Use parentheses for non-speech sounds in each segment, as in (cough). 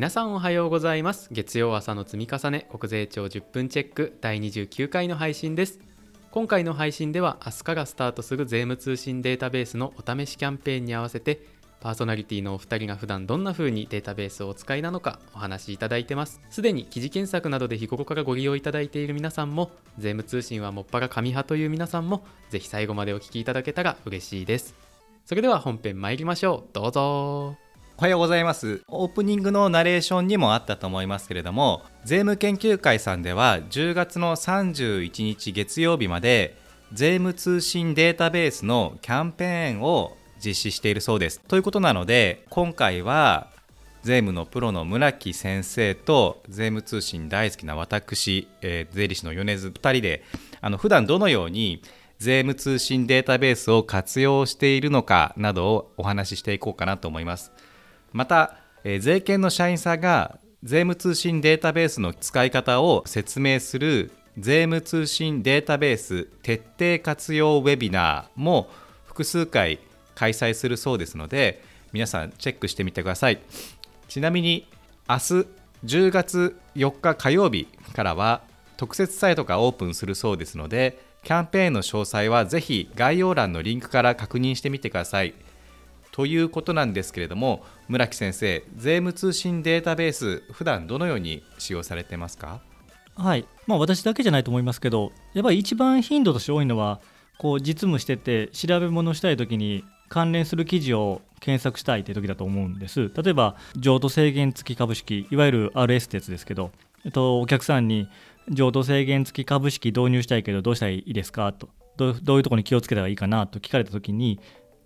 皆さんおはようございます。月曜朝の積み重ね国税庁10分チェック第29回の配信です。今回の配信では明日からスタートする税務通信データベースのお試しキャンペーンに合わせてパーソナリティのお二人が普段どんな風にデータベースをお使いなのかお話しいただいてます。すでに記事検索などで日頃からご利用いただいている皆さんも税務通信はもっぱら紙派という皆さんもぜひ最後までお聞きいただけたら嬉しいです。それでは本編参りましょう。どうぞ。おはようございますオープニングのナレーションにもあったと思いますけれども税務研究会さんでは10月の31日月曜日まで税務通信データベースのキャンペーンを実施しているそうですということなので今回は税務のプロの村木先生と税務通信大好きな私、えー、税理士の米津2人であの普段どのように税務通信データベースを活用しているのかなどをお話ししていこうかなと思います。また、えー、税研の社員さんが税務通信データベースの使い方を説明する税務通信データベース徹底活用ウェビナーも複数回開催するそうですので皆さんチェックしてみてくださいちなみに明日10月4日火曜日からは特設サイトがオープンするそうですのでキャンペーンの詳細はぜひ概要欄のリンクから確認してみてください。ということなんですけれども村木先生税務通信データベース普段どのように使用されてますか？はい。まあ私だけじゃないと思いますけどやっぱり一番頻度として多いのはこう実務してて調べ物したい時に関連する記事を検索したいという時だと思うんです。例えば譲渡制限付き株式いわゆる RS ってやつですけど、えっと、お客さんに譲渡制限付き株式導入したいけどどうしたらいいですか？とどういうところに気をつけたらいいかな？と聞かれた時に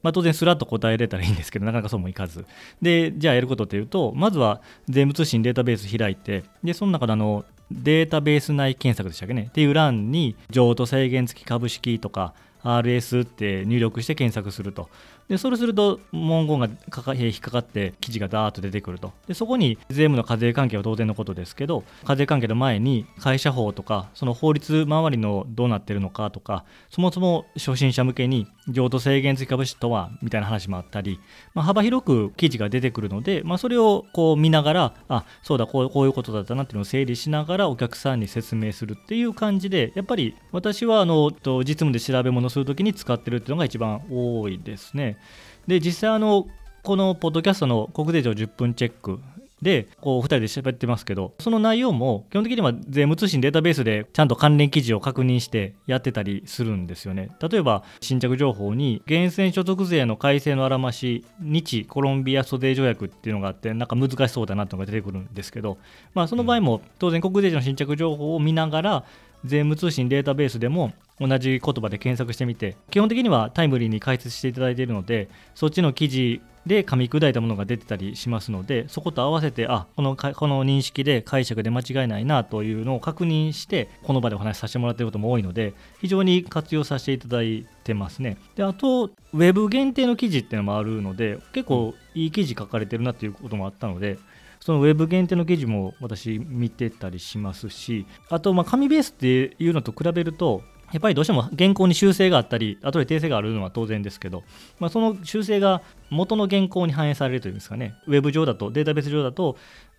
まあ、当然すらっと答えれたらいいんですけどなかなかそうもいかず。でじゃあやることっていうとまずは税務通信データベース開いてでその中であのデータベース内検索でしたっけね。っていう欄に譲渡制限付き株式とか RS って入力して検索すると。でそれすると文言がかか引っかかって記事がダーッと出てくるとでそこに税務の課税関係は当然のことですけど課税関係の前に会社法とかその法律周りのどうなってるのかとかそもそも初心者向けに譲渡制限付き株式とはみたいな話もあったり、まあ、幅広く記事が出てくるので、まあ、それをこう見ながらあそうだこうこういうことだったなっていうのを整理しながらお客さんに説明するっていう感じでやっぱり私はあの実務で調べ物するときに使ってるっていうのが一番多いですね。で実際あのこのポッドキャストの国税庁10分チェックでこう2人で喋ってますけどその内容も基本的には税務通信データベースでちゃんと関連記事を確認してやってたりするんですよね。例えば新着情報に源泉所得税の改正のあらまし日コロンビア租税条約っていうのがあってなんか難しそうだなっていうのが出てくるんですけど、まあ、その場合も当然国税庁の新着情報を見ながら税務通信データベースでも同じ言葉で検索してみて基本的にはタイムリーに解説していただいているのでそっちの記事で噛み砕いたものが出てたりしますのでそこと合わせてあこのこの認識で解釈で間違いないなというのを確認してこの場でお話しさせてもらっていることも多いので非常に活用させていただいてますね。であとウェブ限定の記事っていうのもあるので結構いい記事書かれてるなっていうこともあったのでそのウェブ限定の記事も私見てたりしますし、あと、まあ、紙ベースっていうのと比べると、やっぱりどうしても原稿に修正があったり、後で訂正があるのは当然ですけど、まあ、その修正が元の原稿に反映されるというんですかね、ウェブ上だと、データベース上だと、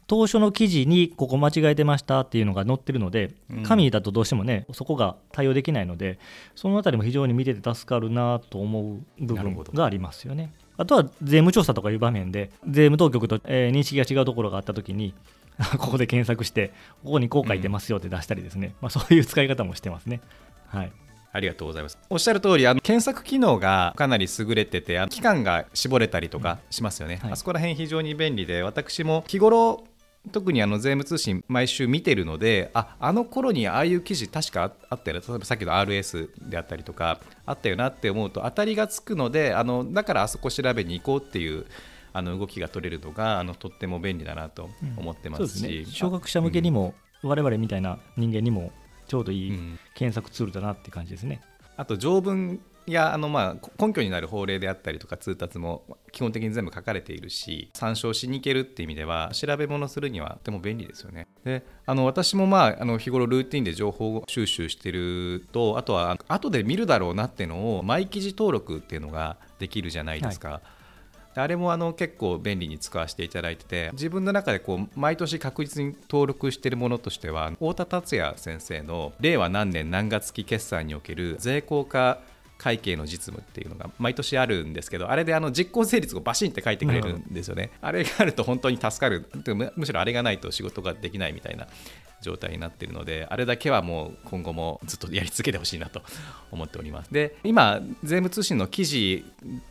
当初の記事にここ間違えてましたっていうのが載ってるので、紙だとどうしてもね、そこが対応できないので、そのあたりも非常に見てて助かるなと思う部分がありますよね。あとは税務調査とかいう場面で、税務当局と、えー、認識が違うところがあったときに、(laughs) ここで検索して、ここにこう書いてますよって出したりですね、うん、まあ、そういう使い方もしてますね。はい。ありがとうございます。おっしゃる通り、あの検索機能がかなり優れてて、期間が絞れたりとかしますよね。うんはい、あそこら辺非常に便利で、私も日頃特にあの税務通信毎週見てるのでああの頃にああいう記事確かあったよ例えばさっきの RS であったりとかあったよなって思うと当たりがつくのであのだからあそこ調べに行こうっていうあの動きが取れるのがあのとっても便利だなと思ってますし、うん。ね、小学者向けにも、うん、我々みたいな人間にもちょうどいい検索ツールだなって感じですね。あと条文やあのまあ根拠になる法令であったりとか通達も基本的に全部書かれているし参照しに行けるっていう意味では調べ物するにはとても便利ですよね。であの私もまああの日頃ルーティンで情報収集してるとあとは後で見るだろうなっていうのを毎記事登録っていうのができるじゃないですか。はいあれもあの結構便利に使わせていただいてて自分の中でこう毎年確実に登録しているものとしては太田達也先生の令和何年何月期決算における税効果会計の実務っていうのが毎年あるんですけどあれであの実行成立をバシンって書いてくれるんですよね、あれがあると本当に助かる。むしろあれがないと仕事ができないみたいな状態になっているのであれだけはもう今後もずっとやり続けてほしいなと思っておりますで今税務通信の記事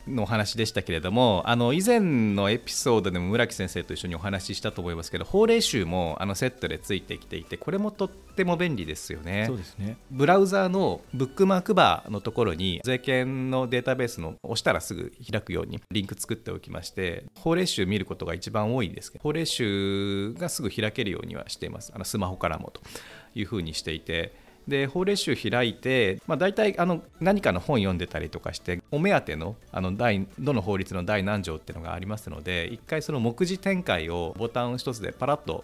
のお話でしたけれどもあの以前のエピソードでも村木先生と一緒にお話ししたと思いますけど法令集もあのセットでついてきていてこれもとっても便利ですよね。そうですね。ブラウザーのブックマークバーのところに税金のデータベースの押したらすぐ開くようにリンク作っておきまして法令集見ることが (laughs) 一番多いですけど法令集がすぐ開けるようにはしています。あのスマホからもというふうにしていてで法令集開いて、まあ、大体あの何かの本読んでたりとかしてお目当てのあの第どの法律の第何条っていうのがありますので一回その目次展開をボタン一つでパラッと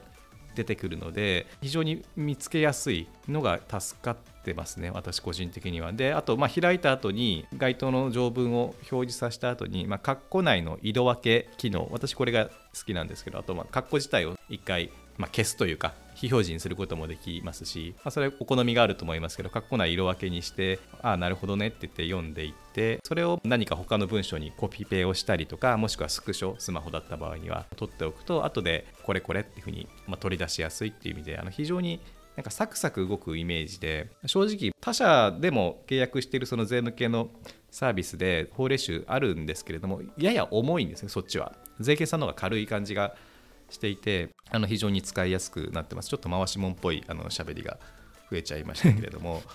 出てくるので非常に見つけやすいのが助かってますね私個人的には。であとま開いた後に該当の条文を表示させた後にまあ括弧内の色分け機能私これが好きなんですけどあとまあ括弧自体を一回まあ消すというか非表示にすることもできますし、まあ、それお好みがあると思いますけど括弧内色分けにしてああなるほどねって言って読んでいってそれを何か他の文章にコピペをしたりとかもしくはスクショスマホだった場合には取っておくと後でこれこれっていうふうに、ま、取り出しやすいっていう意味であの非常になんかサクサク動くイメージで正直他社でも契約しているその税務系のサービスで法令集あるんですけれどもやや重いんですねそっちは。税金さんの方が軽い感じがしていてあの非常に使いやすくなってます。ちょっと回しもんっぽいあの喋りが増えちゃいましたけれども。(laughs)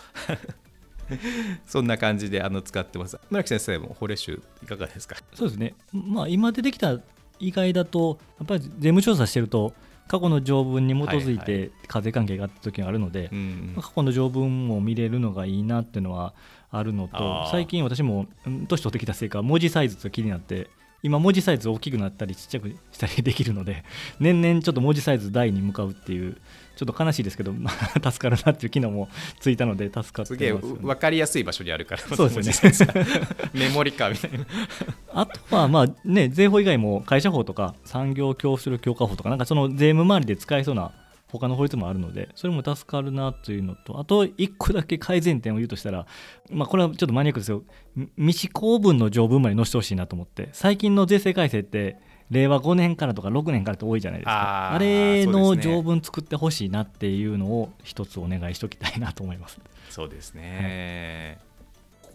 そんな感じであの使ってます。村木先生も法令集いかがですか？そうですね。まあ今出てきた以外だとやっぱり税務調査してると過去の条文に基づいて課税関係があった時があるので、過去の条文も見れるのがいいなっていうのはあるのと最近私も年取ってきたせいか文字サイズが気になって今文字サイズ大きくなったりちっちゃくしたりできるので (laughs) 年々ちょっと文字サイズ大に向かうっていうちょっと悲しいですけど、まあ、助かるなっていう機能もついたので助かってます、ね、すげえ分かりやすい場所にあるからそうですね。(laughs) メモリかみたいな。(laughs) あとはまあね税法以外も会社法とか産業教習強化法とかなんかその税務周りで使えそうな他の法律もあるのでそれも助かるなというのとあと1個だけ改善点を言うとしたら、まあ、これはちょっとマニアックですよ。未施行文の条文まで載せてほしいなと思って最近の税制改正って令和5年からとか6年からって多いじゃないですか。あれの条文作ってほしいなっていうのを一つお願いしておきたいなと思います。そうですね、はい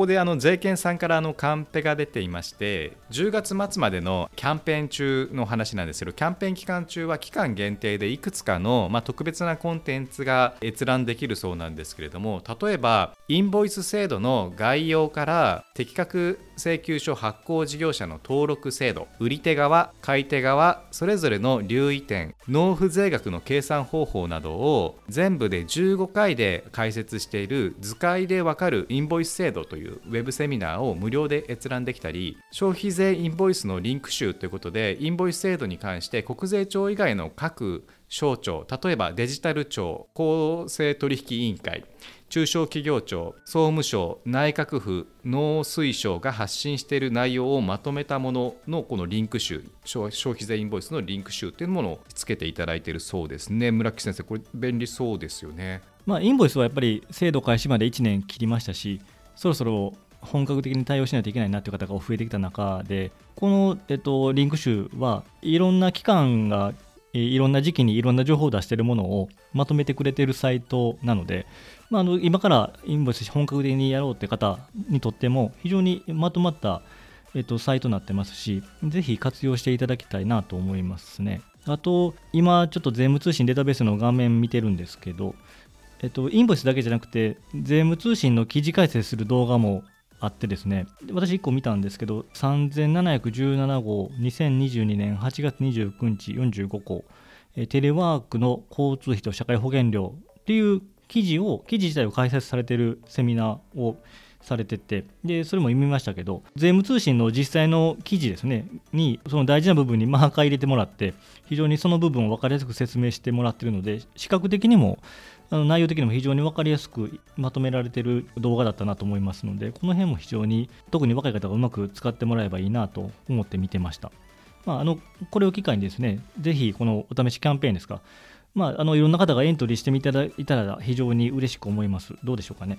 ここであの税券さんからあのカンペが出ていまして10月末までのキャンペーン中の話なんですけどキャンペーン期間中は期間限定でいくつかの、まあ、特別なコンテンツが閲覧できるそうなんですけれども例えばインボイス制度の概要から的確請求書発行事業者の登録制度売り手側買い手側それぞれの留意点納付税額の計算方法などを全部で15回で解説している図解でわかるインボイス制度というウェブセミナーを無料で閲覧できたり消費税インボイスのリンク集ということでインボイス制度に関して国税庁以外の各省庁例えばデジタル庁公正取引委員会中小企業庁総務省内閣府農水省が発信している内容をまとめたもののこのリンク集消費税インボイスのリンク集というものをつけていただいているそうですね。村木先生これ便利そうですよね。まあインボイスはやっぱり制度開始まで1年切りましたしそろそろ本格的に対応しないといけないなという方が増えてきた中でこの、えっと、リンク集はいろんな機関がいろんな時期にいろんな情報を出しているものをまとめてくれているサイトなので、まあ、あの今からインボイス本格的にやろうって方にとっても非常にまとまった、えっと、サイトになってますしぜひ活用していただきたいなと思いますね。あと今ちょっと税務通信データベースの画面見てるんですけどえっと、インボイスだけじゃなくて税務通信の記事解説する動画もあってですね。私1個見たんですけど3717号2022年8月29日45号テレワークの交通費と社会保険料っていう記事を記事自体を開設されてるセミナーをされててでそれも読みましたけど税務通信の実際の記事ですねにその大事な部分にマーカー入れてもらって非常にその部分を分かりやすく説明してもらってるので視覚的にもあの内容的にも非常に分かりやすくまとめられている動画だったなと思いますのでこの辺も非常に特に若い方がうまく使ってもらえばいいなと思って見てました。まあ、あのこれを機会にですねぜひこのお試しキャンペーンですか、まあ、あのいろんな方がエントリーしてみただいたら非常に嬉しく思います。どうでしょうかね。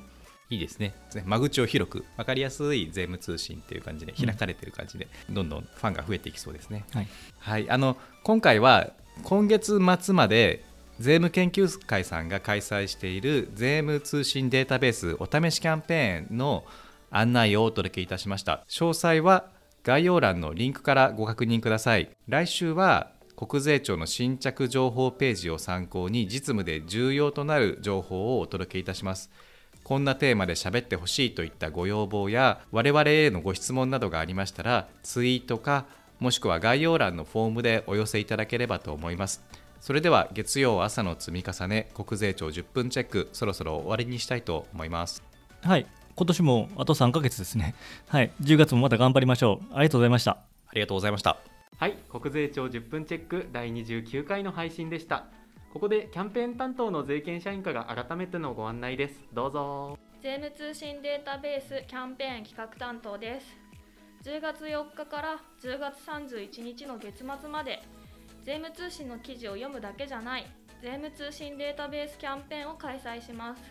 いいですね。間口を広く分かりやすい税務通信っていう感じで開かれてる感じで、どんどんファンが増えていきそうですね。はい、はい、あの今回は今月末まで税務研究会さんが開催している税務通信データベースお試しキャンペーンの案内をお届けいたしました。詳細は概要欄のリンクからご確認ください。来週は国税庁の新着情報ページを参考に実務で重要となる情報をお届けいたします。こんなテーマで喋ってほしいといったご要望や我々へのご質問などがありましたらツイートかもしくは概要欄のフォームでお寄せいただければと思います。それでは月曜朝の積み重ね国税庁10分チェックそろそろ終わりにしたいと思います。はい、今年もあと3ヶ月ですね。はい。10月もまた頑張りましょう。ありがとうございました。ありがとうございました。はい。国税庁10分チェック第29回の配信でした。ここでキャンペーン担当の税券社員課が改めてのご案内です。どうぞ。税務通信データベースキャンペーン企画担当です。10月4日から10月31日の月末まで税務通信の記事を読むだけじゃない税務通信データベースキャンペーンを開催します。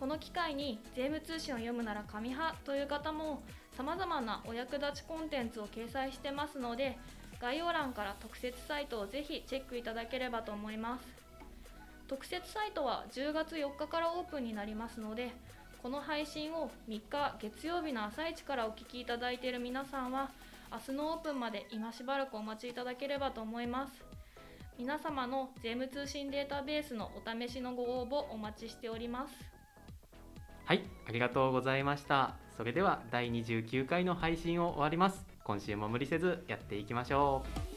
この機会に税務通信を読むなら紙派という方もさまざまなお役立ちコンテンツを掲載してますので概要欄から特設サイトをぜひチェックいただければと思います。特設サイトは10月4日からオープンになりますのでこの配信を3日月曜日の朝一からお聞きいただいている皆さんは明日のオープンまで今しばらくお待ちいただければと思います。皆様の税務通信データベースのお試しのご応募お待ちしております。はいありがとうございました。それでは第29回の配信を終わります。今週も無理せずやっていきましょう。